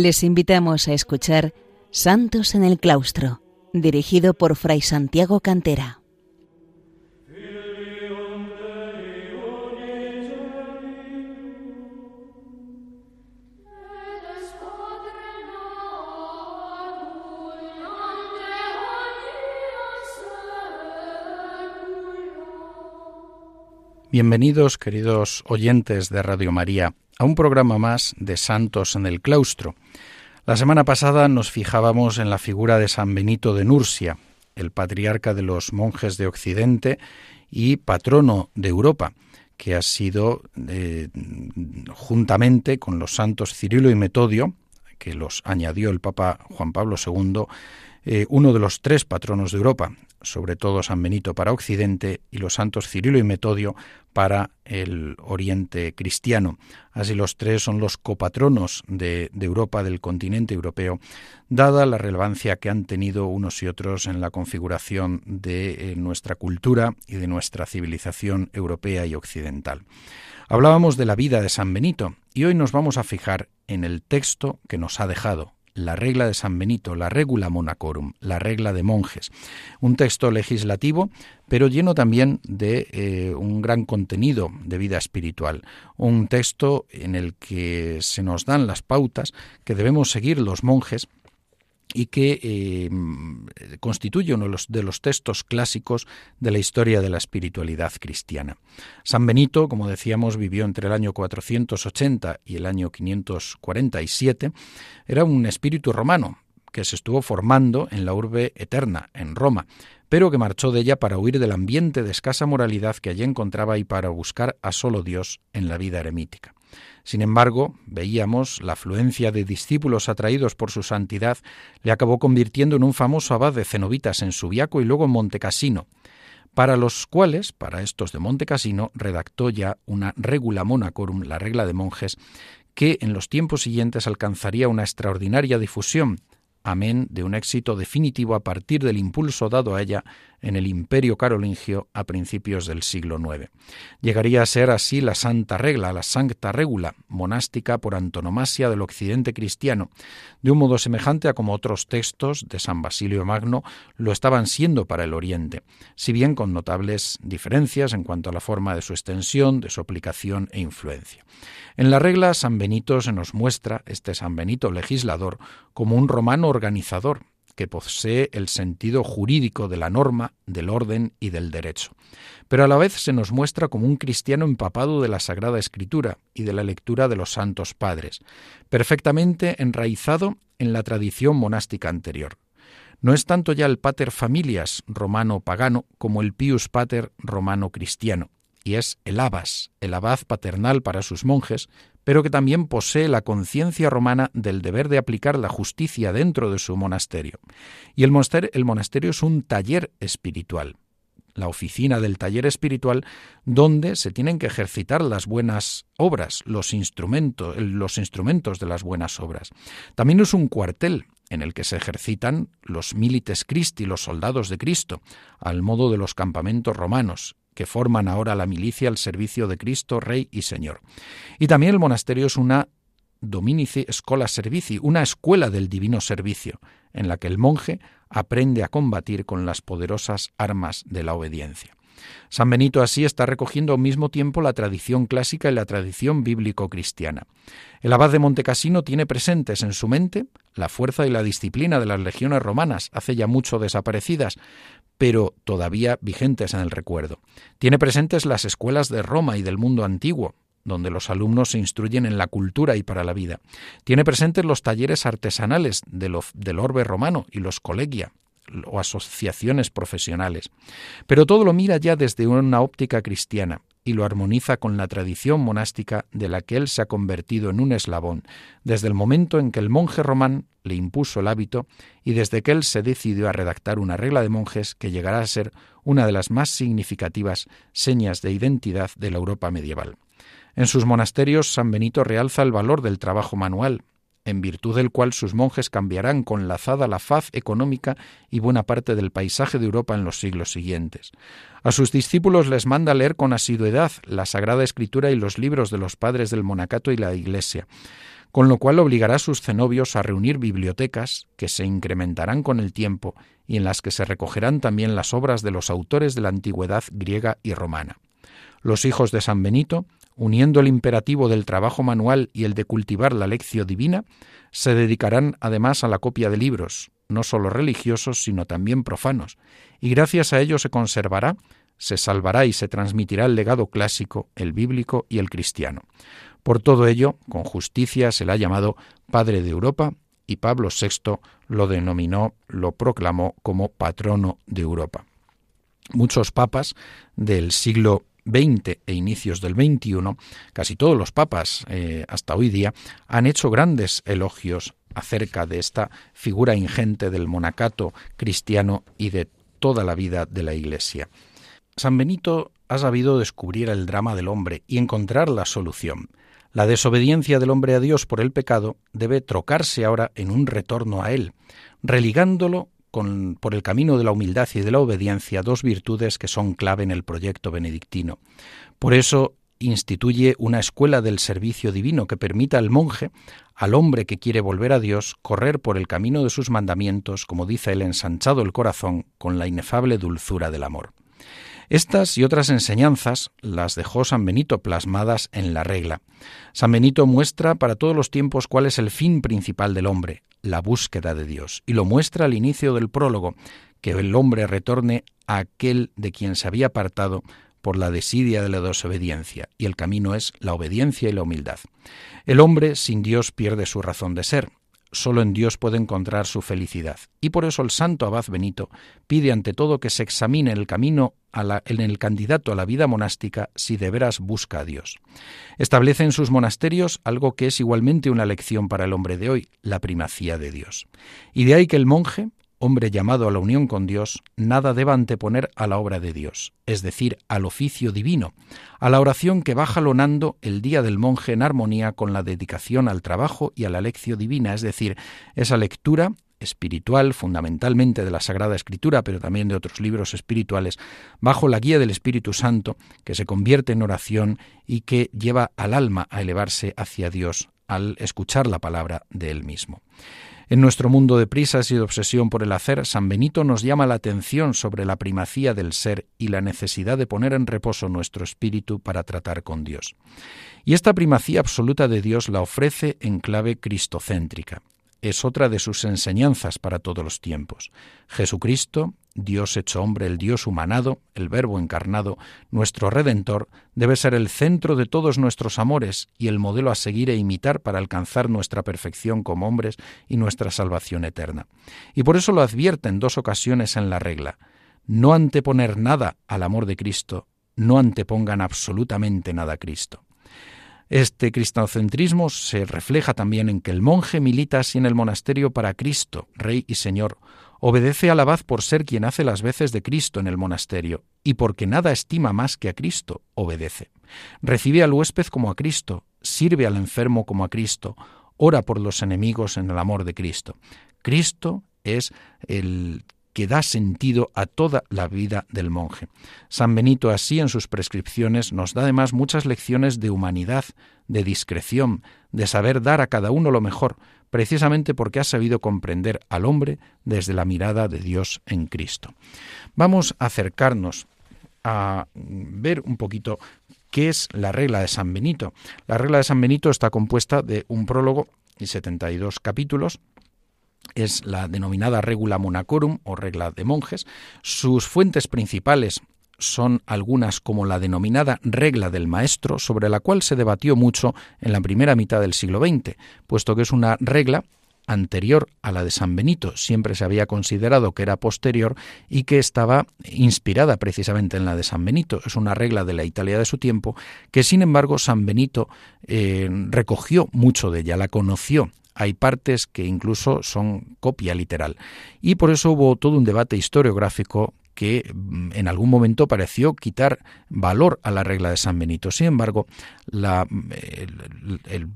Les invitamos a escuchar Santos en el Claustro, dirigido por Fray Santiago Cantera. Bienvenidos, queridos oyentes de Radio María, a un programa más de Santos en el Claustro. La semana pasada nos fijábamos en la figura de San Benito de Nursia, el patriarca de los monjes de Occidente y patrono de Europa, que ha sido, eh, juntamente con los santos Cirilo y Metodio, que los añadió el Papa Juan Pablo II, eh, uno de los tres patronos de Europa, sobre todo San Benito para Occidente y los santos Cirilo y Metodio para el Oriente cristiano. Así los tres son los copatronos de, Europa, del continente europeo, dada la relevancia que han tenido unos y otros en la configuración de eh, nuestra cultura y de nuestra civilización europea y occidental. Hablábamos de la vida de San Benito y hoy nos vamos a fijar en el texto que nos ha dejado, la regla de San Benito, la regula monacorum, la regla de monjes. Un texto legislativo, pero lleno también de eh, un gran contenido de vida espiritual. Un texto en el que se nos dan las pautas que debemos seguir los monjes y que eh, constituye uno de los, textos clásicos de la historia de la espiritualidad cristiana. San Benito, como decíamos, vivió entre el año 480 y el año 547. Era un espíritu romano que se estuvo formando en la urbe eterna, en Roma, pero que marchó de ella para huir del ambiente de escasa moralidad que allí encontraba y para buscar a solo Dios en la vida eremítica. Sin embargo, veíamos, la afluencia de discípulos atraídos por su santidad le acabó convirtiendo en un famoso abad de cenobitas en Subiaco y luego en Montecassino, para los cuales, para estos de Montecassino, redactó ya una regula monacorum, la regla de monjes, que en los tiempos siguientes alcanzaría una extraordinaria difusión, amén de un éxito definitivo a partir del impulso dado a ella en el imperio carolingio a principios del siglo IX. Llegaría a ser así la santa regla, la sancta regula, monástica por antonomasia del occidente cristiano, de un modo semejante a como otros textos de San Basilio Magno lo estaban siendo para el oriente, si bien con notables diferencias en cuanto a la forma de su extensión, de su aplicación e influencia. En la regla San Benito se nos muestra, este San Benito legislador, como un romano organizador, que posee el sentido jurídico de la norma, del orden y del derecho. Pero a la vez se nos muestra como un cristiano empapado de la Sagrada Escritura y de la lectura de los santos padres, perfectamente enraizado en la tradición monástica anterior. No es tanto ya el pater familias romano pagano como el pius pater romano cristiano, y es el abbas, el abad paternal para sus monjes, pero que también posee la conciencia romana del deber de aplicar la justicia dentro de su monasterio. Y el monasterio, es un taller espiritual, la oficina del taller espiritual donde se tienen que ejercitar las buenas obras, los instrumentos, los instrumentos de las buenas obras. También es un cuartel en el que se ejercitan los milites Christi, los soldados de Cristo, al modo de los campamentos romanos, que forman ahora la milicia al servicio de Cristo, Rey y Señor. Y también el monasterio es una Dominici Scola Servici, una escuela del divino servicio, en la que el monje aprende a combatir con las poderosas armas de la obediencia. San Benito así está recogiendo al mismo tiempo la tradición clásica y la tradición bíblico-cristiana. El abad de Montecassino tiene presentes en su mente la fuerza y la disciplina de las legiones romanas, hace ya mucho desaparecidas, pero todavía vigentes en el recuerdo. Tiene presentes las escuelas de Roma y del mundo antiguo, donde los alumnos se instruyen en la cultura y para la vida. Tiene presentes los talleres artesanales del orbe romano y los colegia, o asociaciones profesionales. Pero todo lo mira ya desde una óptica cristiana y lo armoniza con la tradición monástica de la que él se ha convertido en un eslabón, desde el momento en que el monje román le impuso el hábito y desde que él se decidió a redactar una regla de monjes que llegará a ser una de las más significativas señas de identidad de la Europa medieval. En sus monasterios San Benito realza el valor del trabajo manual, en virtud del cual sus monjes cambiarán con lazada la faz económica y buena parte del paisaje de Europa en los siglos siguientes. A sus discípulos les manda leer con asiduidad la Sagrada Escritura y los libros de los padres del monacato y la Iglesia. con lo cual obligará a sus cenobios a reunir bibliotecas que se incrementarán con el tiempo y en las que se recogerán también las obras de los autores de la antigüedad griega y romana. Los hijos de San Benito, uniendo el imperativo del trabajo manual y el de cultivar la lección divina, se dedicarán además a la copia de libros, no sólo religiosos, sino también profanos, y gracias a ello se conservará, se salvará y se transmitirá el legado clásico, el bíblico y el cristiano. Por todo ello, con justicia se le ha llamado Padre de Europa y Pablo VI lo denominó, lo proclamó como patrono de Europa. Muchos papas del siglo XX e inicios del XXI, casi todos los papas eh, hasta hoy día, han hecho grandes elogios acerca de esta figura ingente del monacato cristiano y de toda la vida de la Iglesia. San Benito ha sabido descubrir el drama del hombre y encontrar la solución. La desobediencia del hombre a Dios por el pecado debe trocarse ahora en un retorno a Él, religándolo por el camino de la humildad y de la obediencia, dos virtudes que son clave en el proyecto benedictino. Por eso instituye una escuela del servicio divino que permita al monje, al hombre que quiere volver a Dios, correr por el camino de sus mandamientos, como dice el ensanchado el corazón, con la inefable dulzura del amor. Estas y otras enseñanzas las dejó San Benito plasmadas en la regla. San Benito muestra para todos los tiempos cuál es el fin principal del hombre, la búsqueda de Dios, y lo muestra al inicio del prólogo, que el hombre retorne a aquel de quien se había apartado por la desidia de la desobediencia, y el camino es la obediencia y la humildad. El hombre sin Dios pierde su razón de ser, Solo en Dios puede encontrar su felicidad. Y por eso el santo abad Benito pide ante todo que se examine el camino en el candidato a la vida monástica si de veras busca a Dios. Establece en sus monasterios algo que es igualmente una lección para el hombre de hoy, la primacía de Dios. Y de ahí que el monje, hombre llamado a la unión con Dios, nada deba anteponer a la obra de Dios, es decir, al oficio divino, a la oración que va jalonando el día del monje en armonía con la dedicación al trabajo y a la lección divina, es decir, esa lectura espiritual, fundamentalmente de la Sagrada Escritura, pero también de otros libros espirituales, bajo la guía del Espíritu Santo, que se convierte en oración y que lleva al alma a elevarse hacia Dios al escuchar la palabra de Él mismo. En nuestro mundo de prisas y de obsesión por el hacer, San Benito nos llama la atención sobre la primacía del ser y la necesidad de poner en reposo nuestro espíritu para tratar con Dios. Y esta primacía absoluta de Dios la ofrece en clave cristocéntrica. Es otra de sus enseñanzas para todos los tiempos. Jesucristo, Dios hecho hombre, el Dios humanado, el Verbo encarnado, nuestro Redentor, debe ser el centro de todos nuestros amores y el modelo a seguir e imitar para alcanzar nuestra perfección como hombres y nuestra salvación eterna. Y por eso lo advierte en dos ocasiones en la regla. No anteponer nada al amor de Cristo, no antepongan absolutamente nada a Cristo. Este cristocentrismo se refleja también en que el monje milita así en el monasterio para Cristo, Rey y Señor, Obedece al abad por ser quien hace las veces de Cristo en el monasterio, y porque nada estima más que a Cristo, obedece. Recibe al huésped como a Cristo, sirve al enfermo como a Cristo, ora por los enemigos en el amor de Cristo. Cristo es el que da sentido a toda la vida del monje. San Benito así en sus prescripciones nos da además muchas lecciones de humanidad, de discreción, de saber dar a cada uno lo mejor, precisamente porque ha sabido comprender al hombre desde la mirada de Dios en Cristo. Vamos a acercarnos a ver un poquito qué es la regla de San Benito. La regla de San Benito está compuesta de un prólogo y 72 capítulos es la denominada regula monacorum o regla de monjes. Sus fuentes principales son algunas como la denominada regla del maestro, sobre la cual se debatió mucho en la primera mitad del siglo XX, puesto que es una regla anterior a la de San Benito. Siempre se había considerado que era posterior y que estaba inspirada precisamente en la de San Benito. Es una regla de la Italia de su tiempo que, sin embargo, San Benito eh, recogió mucho de ella, la conoció hay partes que incluso son copia literal. Y por eso hubo todo un debate historiográfico que mm, en algún momento pareció quitar valor a la regla de San Benito. Sin embargo, la,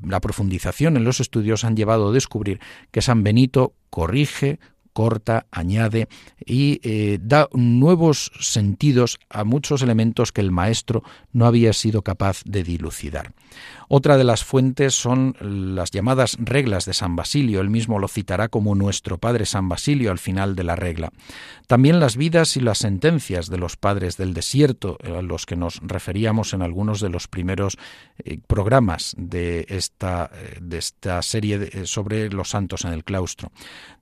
la, profundización en los estudios han llevado a descubrir que San Benito corrige, corta, añade y eh, da nuevos sentidos a muchos elementos que el maestro no había sido capaz de dilucidar. Otra de las fuentes son las llamadas reglas de San Basilio, él mismo lo citará como nuestro padre San Basilio al final de la regla. También las vidas y las sentencias de los padres del desierto, a los que nos referíamos en algunos de los primeros eh, programas de esta, eh, de esta serie sobre los santos en el claustro.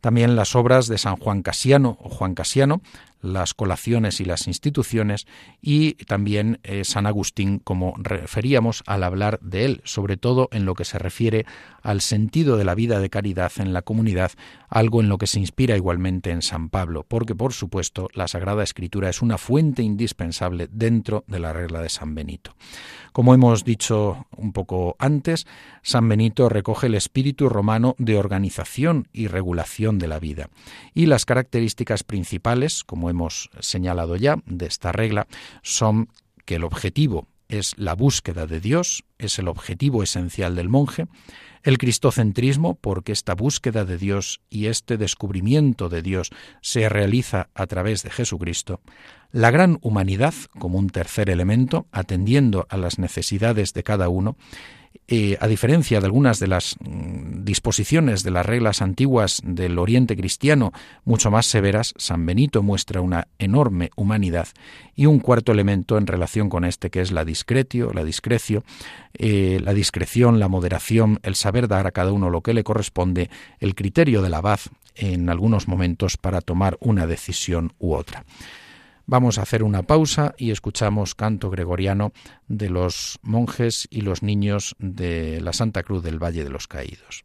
También las obras de San Juan Casiano o Juan Casiano, las colaciones y las instituciones y también eh, San Agustín, como referíamos al hablar de él, sobre todo en lo que se refiere al sentido de la vida de caridad en la comunidad, algo en lo que se inspira igualmente en San Pablo, porque por supuesto la Sagrada Escritura es una fuente indispensable dentro de la regla de San Benito. Como hemos dicho un poco antes, San Benito recoge el espíritu romano de organización y regulación de la vida. Y las características principales, como hemos señalado ya, de esta regla son que el objetivo es la búsqueda de Dios, es el objetivo esencial del monje, el cristocentrismo, porque esta búsqueda de Dios y este descubrimiento de Dios se realiza a través de Jesucristo, la gran humanidad como un tercer elemento, atendiendo a las necesidades de cada uno, eh, a diferencia de algunas de las mm, disposiciones de las reglas antiguas del Oriente cristiano, mucho más severas, San Benito muestra una enorme humanidad y un cuarto elemento en relación con este que es la discretio, la discrecio, eh, la discreción, la moderación, el saber dar a cada uno lo que le corresponde, el criterio de la abad en algunos momentos para tomar una decisión u otra. Vamos a hacer una pausa y escuchamos canto gregoriano de los monjes y los niños de la Santa Cruz del Valle de los Caídos.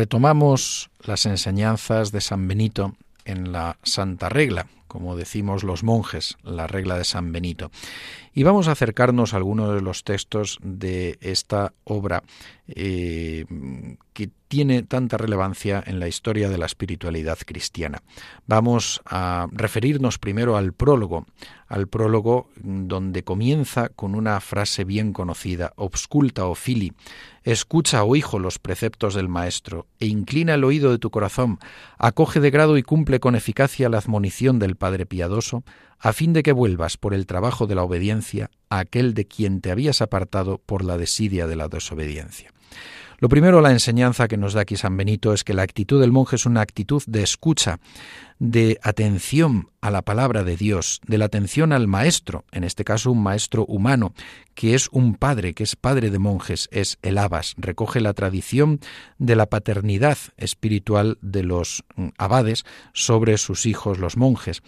Retomamos las enseñanzas de San Benito en la Santa Regla, como decimos los monjes, la regla de San Benito. Y vamos a acercarnos a algunos de los textos de esta obra eh, que tiene tanta relevancia en la historia de la espiritualidad cristiana. Vamos a referirnos primero al prólogo, al prólogo donde comienza con una frase bien conocida, obsculta o fili, escucha, oh hijo, los preceptos del Maestro, e inclina el oído de tu corazón, acoge de grado y cumple con eficacia la admonición del Padre piadoso, a fin de que vuelvas por el trabajo de la obediencia a aquel de quien te habías apartado por la desidia de la desobediencia. Lo primero, la enseñanza que nos da aquí San Benito es que la actitud del monje es una actitud de escucha, de atención a la palabra de Dios, de la atención al maestro, en este caso un maestro humano, que es un padre, que es padre de monjes, es el abas, recoge la tradición de la paternidad espiritual de los mm, abades sobre sus hijos los monjes.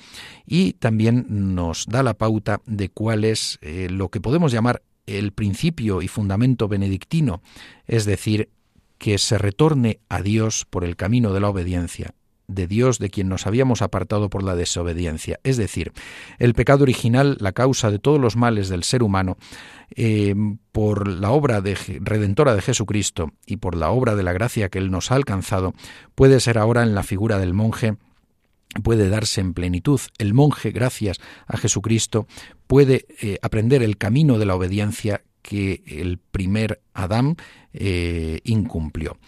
Y también nos da la pauta de cuál es eh, lo que podemos llamar el principio y fundamento benedictino, es decir, que se retorne a Dios por el camino de la obediencia, de Dios de quien nos habíamos apartado por la desobediencia. Es decir, el pecado original, la causa de todos los males del ser humano, eh, por la obra de, redentora de Jesucristo y por la obra de la gracia que Él nos ha alcanzado, puede ser ahora en la figura del monje puede darse en plenitud. El monje, gracias a Jesucristo, puede eh, aprender el camino de la obediencia que el primer Adán eh, incumplió.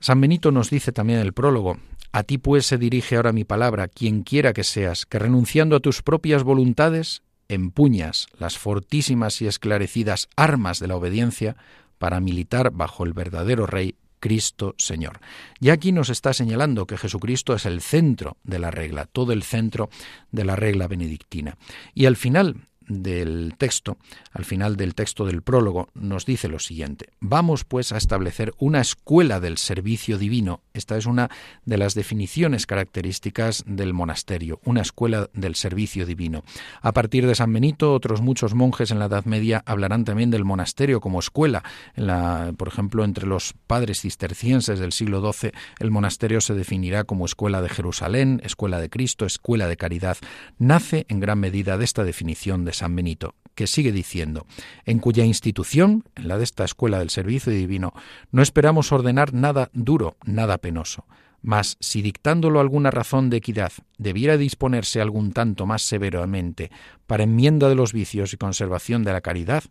San Benito nos dice también en el prólogo, a ti pues se dirige ahora mi palabra, quien quiera que seas, que renunciando a tus propias voluntades, empuñas las fortísimas y esclarecidas armas de la obediencia para militar bajo el verdadero Rey Cristo Señor. Y aquí nos está señalando que Jesucristo es el centro de la regla, todo el centro de la regla benedictina. Y al final del texto, al final del texto del prólogo, nos dice lo siguiente. Vamos pues a establecer una escuela del servicio divino. Esta es una de las definiciones características del monasterio, una escuela del servicio divino. A partir de San Benito, otros muchos monjes en la Edad Media hablarán también del monasterio como escuela. La, por ejemplo, entre los padres cistercienses del siglo XII, el monasterio se definirá como escuela de Jerusalén, escuela de Cristo, escuela de caridad. Nace en gran medida de esta definición de San Benito, que sigue diciendo, en cuya institución, en la de esta escuela del servicio divino, no esperamos ordenar nada duro, nada penoso. Mas si dictándolo alguna razón de equidad debiera disponerse algún tanto más severamente para enmienda de los vicios y conservación de la caridad,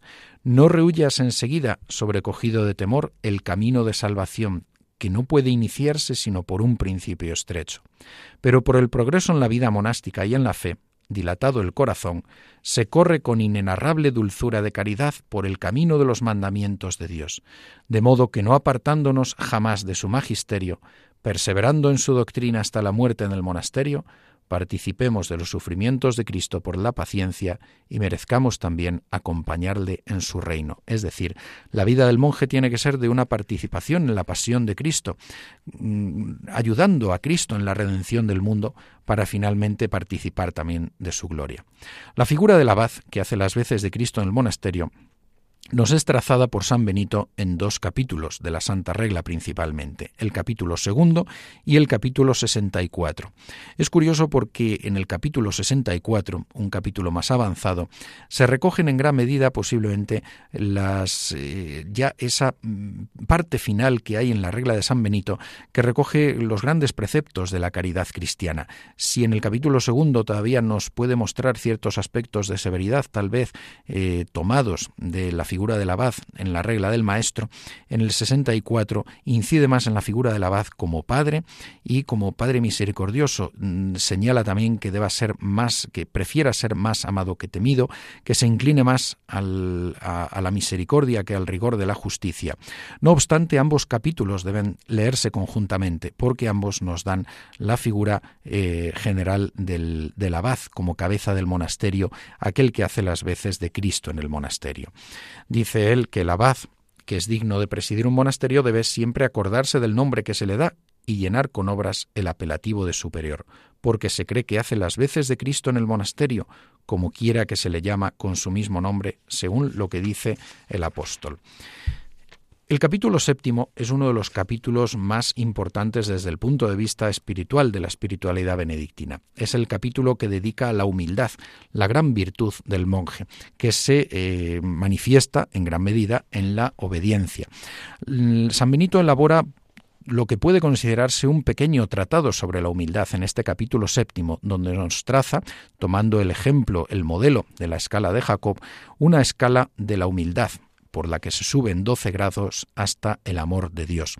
no rehuyas enseguida, sobrecogido de temor, el camino de salvación, que no puede iniciarse sino por un principio estrecho. Pero por el progreso en la vida monástica y en la fe, dilatado el corazón, se corre con inenarrable dulzura de caridad por el camino de los mandamientos de Dios, de modo que no apartándonos jamás de su magisterio, perseverando en su doctrina hasta la muerte en el monasterio, participemos de los sufrimientos de Cristo por la paciencia y merezcamos también acompañarle en su reino. Es decir, la vida del monje tiene que ser de una participación en la pasión de Cristo, mm, ayudando a Cristo en la redención del mundo para finalmente participar también de su gloria. La figura del abad, que hace las veces de Cristo en el monasterio, nos es trazada por San Benito en dos capítulos de la Santa Regla principalmente, el capítulo segundo y el capítulo 64. Es curioso porque en el capítulo 64, un capítulo más avanzado, se recogen en gran medida posiblemente las eh, ya esa mm, parte final que hay en la regla de San Benito que recoge los grandes preceptos de la caridad cristiana. Si en el capítulo segundo todavía nos puede mostrar ciertos aspectos de severidad, tal vez eh, tomados de la figura del abad en la regla del maestro, en el 64 incide más en la figura del abad como padre y como padre misericordioso. Mm, señala también que deba ser más, que prefiera ser más amado que temido, que se incline más a, la misericordia que al rigor de la justicia. No obstante, ambos capítulos deben leerse conjuntamente, porque ambos nos dan la figura eh, general del, del abad como cabeza del monasterio, aquel que hace las veces de Cristo en el monasterio. Dice él que el abad, que es digno de presidir un monasterio, debe siempre acordarse del nombre que se le da y llenar con obras el apelativo de superior, porque se cree que hace las veces de Cristo en el monasterio, como quiera que se le llama con su mismo nombre, según lo que dice el apóstol. El capítulo séptimo es uno de los capítulos más importantes desde el punto de vista espiritual de la espiritualidad benedictina. Es el capítulo que dedica a la humildad, la gran virtud del monje, que se eh, manifiesta en gran medida en la obediencia. San Benito elabora lo que puede considerarse un pequeño tratado sobre la humildad en este capítulo séptimo, donde nos traza, tomando el ejemplo, el modelo de la escala de Jacob, una escala de la humildad, por la que se suben 12 grados hasta el amor de Dios.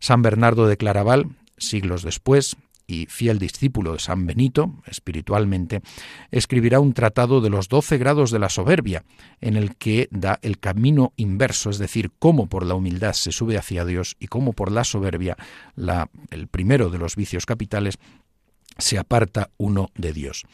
San Bernardo de Claraval, siglos después, y fiel discípulo de San Benito, espiritualmente, escribirá un tratado de los doce grados de la soberbia, en el que da el camino inverso, es decir, cómo por la humildad se sube hacia Dios y cómo por la soberbia, el primero de los vicios capitales, se aparta uno de Dios.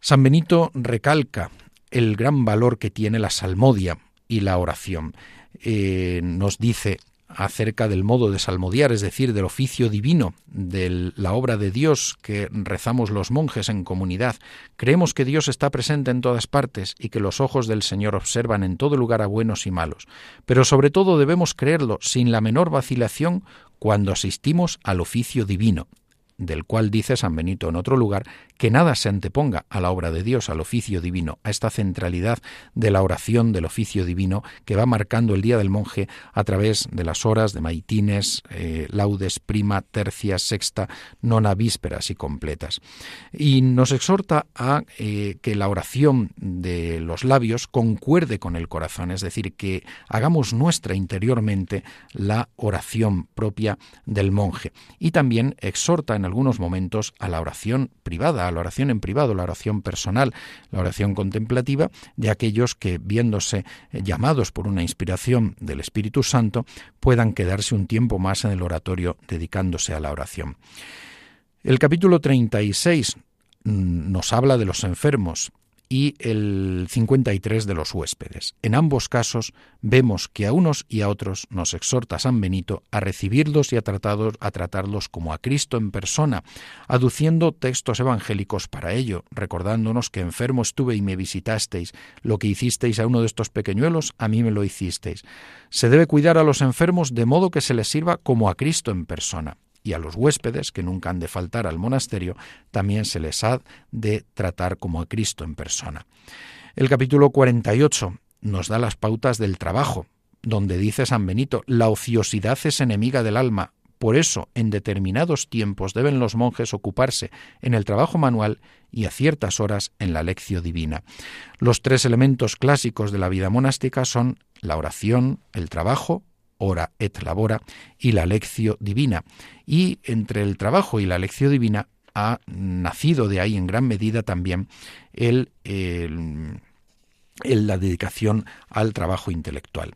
San Benito recalca el gran valor que tiene la salmodia, y la oración. Eh, nos dice acerca del modo de salmodiar, es decir, del oficio divino, de la obra de Dios que rezamos los monjes en comunidad. Creemos que Dios está presente en todas partes y que los ojos del Señor observan en todo lugar a buenos y malos. Pero sobre todo debemos creerlo sin la menor vacilación cuando asistimos al oficio divino, del cual dice San Benito en otro lugar, que nada se anteponga a la obra de Dios, al oficio divino, a esta centralidad de la oración del oficio divino que va marcando el día del monje a través de las horas de maitines, eh, laudes, prima, tercia, sexta, nona, vísperas y completas. Y nos exhorta a eh, que la oración de los labios concuerde con el corazón, es decir, que hagamos nuestra interiormente la oración propia del monje. Y también exhorta en algunos momentos a la oración privada, la oración en privado, la oración personal, la oración contemplativa de aquellos que, viéndose eh, llamados por una inspiración del Espíritu Santo, puedan quedarse un tiempo más en el oratorio dedicándose a la oración. El capítulo 36 mm, nos habla de los enfermos y el 53 de los huéspedes. En ambos casos vemos que a unos y a otros nos exhorta San Benito a recibirlos y a, a tratarlos como a Cristo en persona, aduciendo textos evangélicos para ello, recordándonos que enfermo estuve y me visitasteis, lo que hicisteis a uno de estos pequeñuelos, a mí me lo hicisteis. Se debe cuidar a los enfermos de modo que se les sirva como a Cristo en persona y a los huéspedes, que nunca han de faltar al monasterio, también se les ha de tratar como a Cristo en persona. El capítulo 48 nos da las pautas del trabajo, donde dice San Benito, la ociosidad es enemiga del alma, por eso en determinados tiempos deben los monjes ocuparse en el trabajo manual y a ciertas horas en la lección divina. Los tres elementos clásicos de la vida monástica son la oración, el trabajo ora et labora, y la lección divina. Y entre el trabajo y la lección divina ha nacido de ahí en gran medida también el, la dedicación al trabajo intelectual.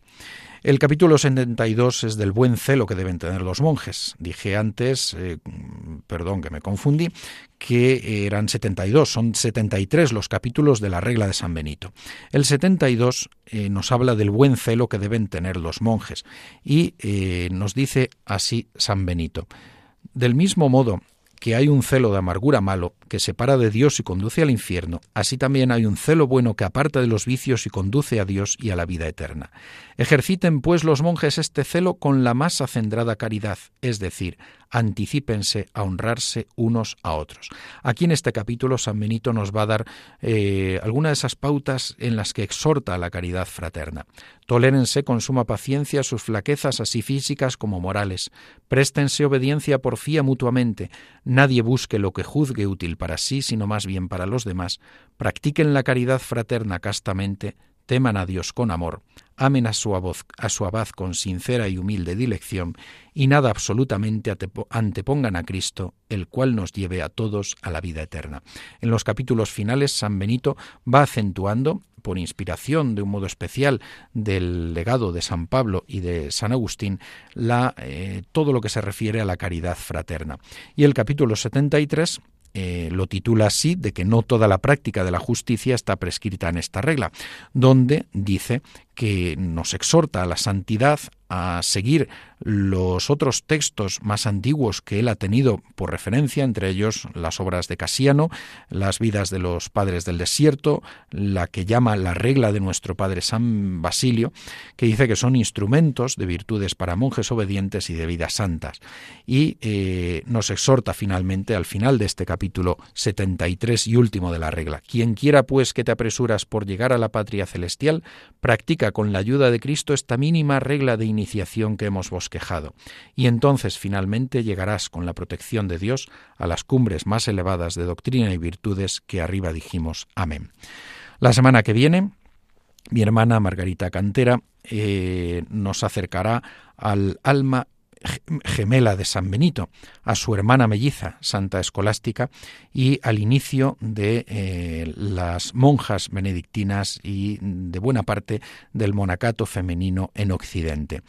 El capítulo 72 es del buen celo que deben tener los monjes. Dije antes, eh, perdón que me confundí, que eran 72, son 73 los capítulos de la regla de San Benito. El 72 eh, nos habla del buen celo que deben tener los monjes y eh, nos dice así San Benito. Del mismo modo que hay un celo de amargura malo que separa de Dios y conduce al infierno, así también hay un celo bueno que aparta de los vicios y conduce a Dios y a la vida eterna. Ejerciten pues los monjes este celo con la más acendrada caridad, es decir, anticípense a honrarse unos a otros. Aquí en este capítulo San Benito nos va a dar eh, algunas de esas pautas en las que exhorta a la caridad fraterna. Tolérense con suma paciencia sus flaquezas así físicas como morales. Préstense obediencia por fía mutuamente. Nadie busque lo que juzgue útil para sí, sino más bien para los demás. Practiquen la caridad fraterna castamente teman a Dios con amor, amen a su, abad con sincera y humilde dilección, y nada absolutamente antepongan a Cristo, el cual nos lleve a todos a la vida eterna. En los capítulos finales, San Benito va acentuando, por inspiración de un modo especial del legado de San Pablo y de San Agustín, la, eh, todo lo que se refiere a la caridad fraterna. Y el capítulo 73 eh, lo titula así, de que no toda la práctica de la justicia está prescrita en esta regla, donde dice que nos exhorta a la santidad, a seguir los otros textos más antiguos que él ha tenido por referencia, entre ellos las obras de Casiano, las vidas de los padres del desierto, la que llama la regla de nuestro padre San Basilio, que dice que son instrumentos de virtudes para monjes obedientes y de vidas santas. Y eh, nos exhorta finalmente al final de este capítulo 73 y último de la regla. Quien quiera pues que te apresuras por llegar a la patria celestial, practica con la ayuda de Cristo esta mínima regla de iniciación que hemos bosquejado, y entonces finalmente llegarás con la protección de Dios a las cumbres más elevadas de doctrina y virtudes que arriba dijimos. Amén. La semana que viene, mi hermana Margarita Cantera eh, nos acercará al alma gemela de San Benito, a su hermana melliza, Santa Escolástica, y al inicio de eh, las monjas benedictinas y de buena parte del monacato femenino en Occidente.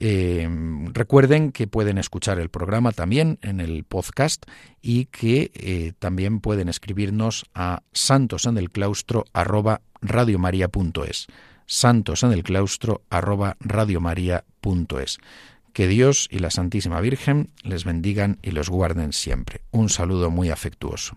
Eh, recuerden que pueden escuchar el programa también en el podcast y que eh, también pueden escribirnos a santosendelclaustro arroba santos en el claustro arroba que Dios y la Santísima Virgen les bendigan y los guarden siempre. Un saludo muy afectuoso.